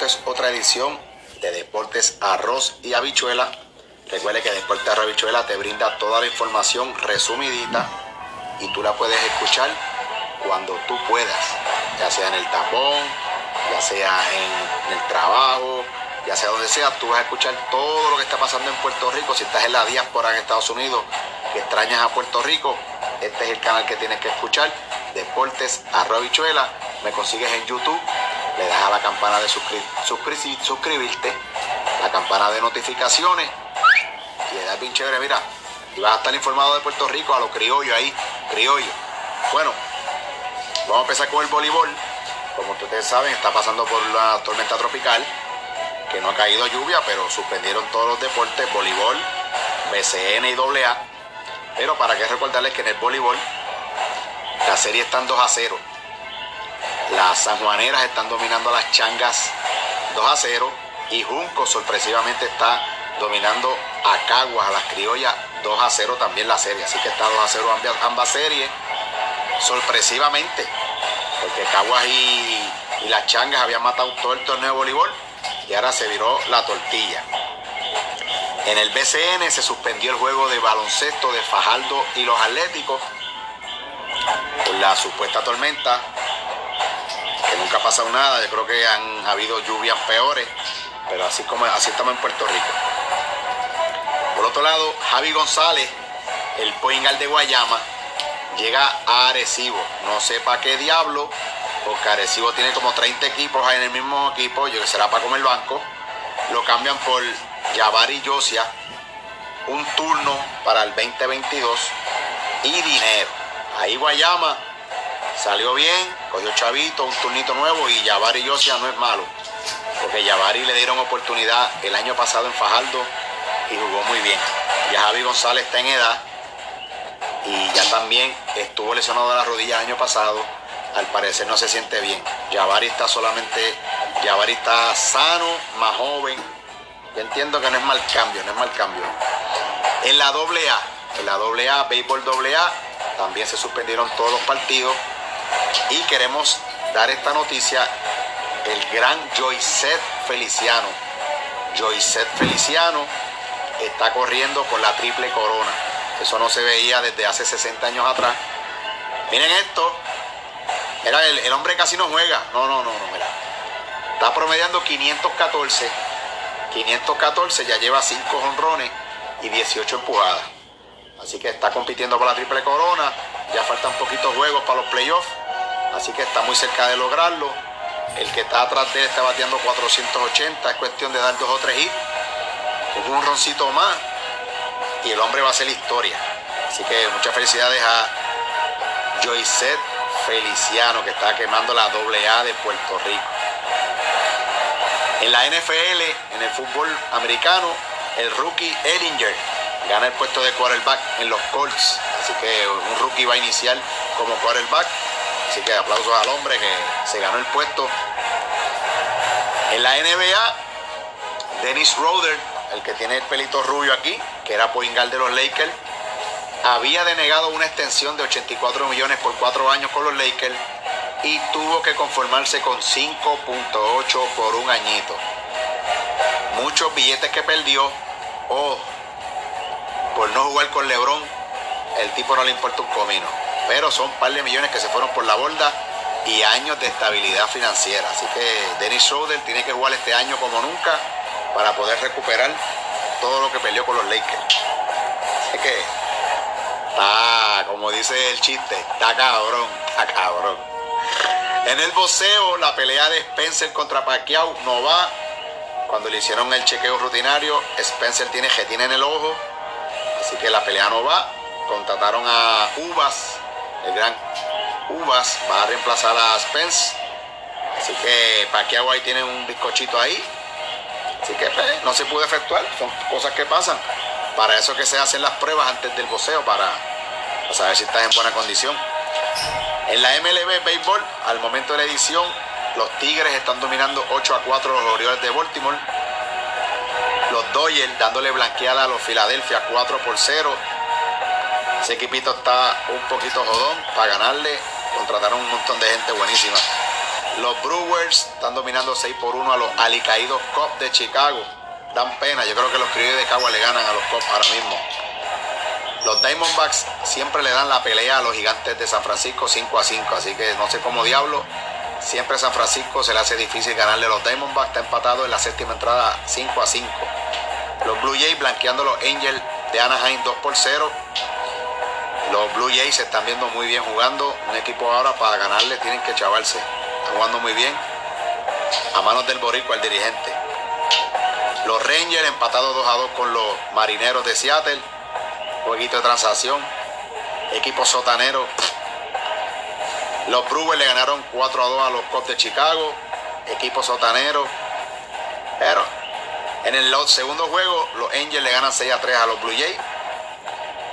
Es otra edición de Deportes Arroz y Habichuela. Recuerde que Deportes Arroz y Habichuela te brinda toda la información resumidita y tú la puedes escuchar cuando tú puedas, ya sea en el tapón, ya sea en, el trabajo, ya sea donde sea, tú vas a escuchar todo lo que está pasando en Puerto Rico. Si estás en la diáspora en Estados Unidos, que extrañas a Puerto Rico, este es el canal que tienes que escuchar. Deportes Arroz Habichuela. Me consigues en YouTube le das a la campana de suscribirte, la campana de notificaciones y le das bien chévere, mira, y vas a estar informado de Puerto Rico a los criollos ahí, criollos. Bueno, vamos a empezar con el voleibol. Como ustedes saben, está pasando por la tormenta tropical, que no ha caído lluvia, pero suspendieron todos los deportes, voleibol, BCN y AA. Pero para que recordarles que en el voleibol la serie está en 2 a 0 las sanjuaneras están dominando a las changas 2 a 0 y Junco sorpresivamente está dominando a Caguas, a las criollas 2 a 0 también la serie. Así que está 2 a 0 ambas, series. Sorpresivamente, porque Caguas y, y las changas habían matado todo el torneo de voleibol y ahora se viró la tortilla. En el BCN se suspendió el juego de baloncesto de Fajardo y los Atléticos por la supuesta tormenta nunca ha pasado nada. Yo creo que han habido lluvias peores, pero así como así estamos en Puerto Rico. Por otro lado, Javi González, el poingal de Guayama, llega a Arecibo. No sé para qué diablo, porque Arecibo tiene como 30 equipos en el mismo equipo, yo que será para comer banco. Lo cambian por Yavari Yosia, un turno para el 2022 y dinero. Ahí Guayama salió bien, cogió Chavito, un turnito nuevo y Yavari Yosia no es malo. Porque Yavari le dieron oportunidad el año pasado en Fajardo y jugó muy bien. Ya Javi González está en edad y ya también estuvo lesionado de la rodilla el año pasado. Al parecer no se siente bien. Yavari está solamente, Yavari está sano, más joven. Yo entiendo que no es mal cambio, no es mal cambio. En la AA, en la AA, béisbol AA, también se suspendieron todos los partidos y queremos dar esta noticia, el gran Joyset Feliciano. Joyset Feliciano está corriendo con la triple corona. Eso no se veía desde hace 60 años atrás. Miren esto. Mira, el, hombre casi no juega. No, no, no, no, mira. Está promediando 514. 514, ya lleva 5 honrones y 18 empujadas. Así que está compitiendo por la triple corona. Ya faltan poquitos juegos para los playoffs. Así que está muy cerca de lograrlo. El que está atrás de él está bateando 480. Es cuestión de dar dos o tres hits. Un roncito más. Y el hombre va a hacer historia. Así que muchas felicidades a Joyset Feliciano, que está quemando la doble A de Puerto Rico. En la NFL, en el fútbol americano, el rookie Ellinger gana el puesto de quarterback en los Colts. Así que un rookie va a iniciar como quarterback. Así que aplausos al hombre que se ganó el puesto. En la NBA, Dennis Roder, el que tiene el pelito rubio aquí, que era poingal de los Lakers, había denegado una extensión de 84 millones por cuatro años con los Lakers y tuvo que conformarse con 5.8 por un añito. Muchos billetes que perdió o por no jugar con LeBron, el tipo no le importa un comino pero son un par de millones que se fueron por la borda y años de estabilidad financiera. Así que Dennis Schroeder tiene que jugar este año como nunca para poder recuperar todo lo que perdió con los Lakers. Así que está, como dice el chiste, está cabrón, está cabrón. En el boxeo, la pelea de Spencer contra Pacquiao no va. Cuando le hicieron el chequeo rutinario, Spencer tiene jetina en el ojo, así que la pelea no va. Contrataron a Uvas, el gran Uvas va a reemplazar a Spence. Así que Pacquiao ahí tiene un bizcochito ahí. Así que pues, no se pudo efectuar. Son cosas que pasan. Para eso que se hacen las pruebas antes del boxeo para, saber si estás en buena condición. En la MLB Béisbol, al momento de la edición, los Tigres están dominando 8 a 4 los Orioles de Baltimore. Los Dodgers dándole blanqueada a los Philadelphia 4 por 0. Ese equipito está un poquito jodón para ganarle. Contrataron un montón de gente buenísima. Los Brewers están dominando 6 por 1 a los alicaídos Cubs de Chicago. Dan pena, yo creo que los criollos de Cagua le ganan a los Cubs ahora mismo. Los Diamondbacks siempre le dan la pelea a los gigantes de San Francisco 5 a 5, así que no sé cómo diablo. Siempre San Francisco se le hace difícil ganarle a los Diamondbacks. Está empatado en la séptima entrada 5 a 5. Los Blue Jays blanqueando los Angels de Anaheim 2 por 0. Los Blue Jays se están viendo muy bien jugando. Un equipo ahora para ganarle tienen que chavarse. Están jugando muy bien. A manos del Boricua, el dirigente. Los Rangers empatados 2 a 2 con los Marineros de Seattle. Jueguito de transacción. Equipo sotanero. Los Brewers le ganaron 4 a 2 a los Cubs de Chicago. Equipo sotanero. Pero en el segundo juego, los Angels le ganan 6 a 3 a los Blue Jays.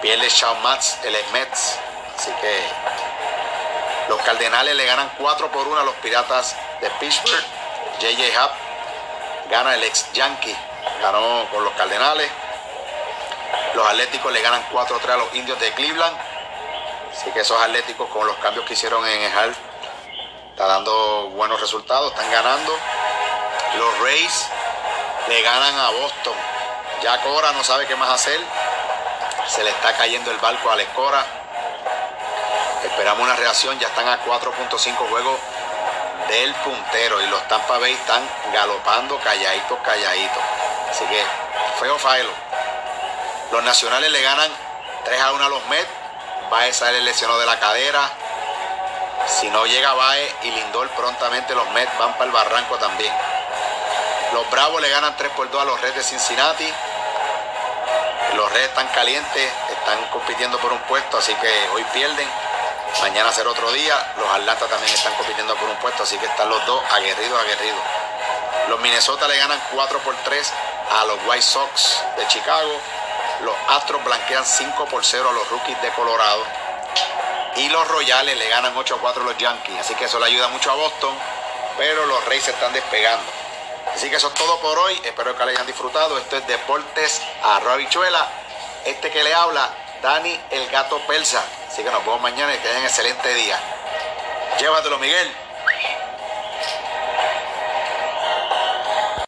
Pierde Shawn Mats, el Mets. Así que los Cardenales le ganan 4 por 1 a los Piratas de Pittsburgh. JJ Happ gana el ex Yankee. Ganó con los Cardenales. Los Atléticos le ganan 4 a 3 a los Indios de Cleveland. Así que esos Atléticos con los cambios que hicieron en el Hall está dando buenos resultados, están ganando. Los Rays le ganan a Boston. Ya Cora no sabe qué más hacer. Se le está cayendo el barco a la Cora. Esperamos una reacción. Ya están a 4.5 juegos del puntero. Y los Tampa Bay están galopando calladitos, calladitos. Así que feo failo. Los nacionales le ganan 3 a 1 a los Mets. Baez sale lesionado de la cadera. Si no llega Baez y Lindor prontamente los Mets van para el barranco también. Los Bravos le ganan 3 por 2 a los Reds de Cincinnati. Los Reds están calientes, están compitiendo por un puesto, así que hoy pierden. Mañana será otro día. Los Atlanta también están compitiendo por un puesto, así que están los dos aguerridos, aguerridos. Los Minnesota le ganan 4 por 3 a los White Sox de Chicago. Los Astros blanquean 5 por 0 a los Rookies de Colorado. Y los Royales le ganan 8 a 4 a los Yankees. Así que eso le ayuda mucho a Boston. Pero los Reyes están despegando. Así que eso es todo por hoy. Espero que le hayan disfrutado. Esto es Deportes a Bichuela. Este que le habla, Dani el Gato Persa. Así que nos vemos mañana y que tengan excelente día. Llévatelo, Miguel.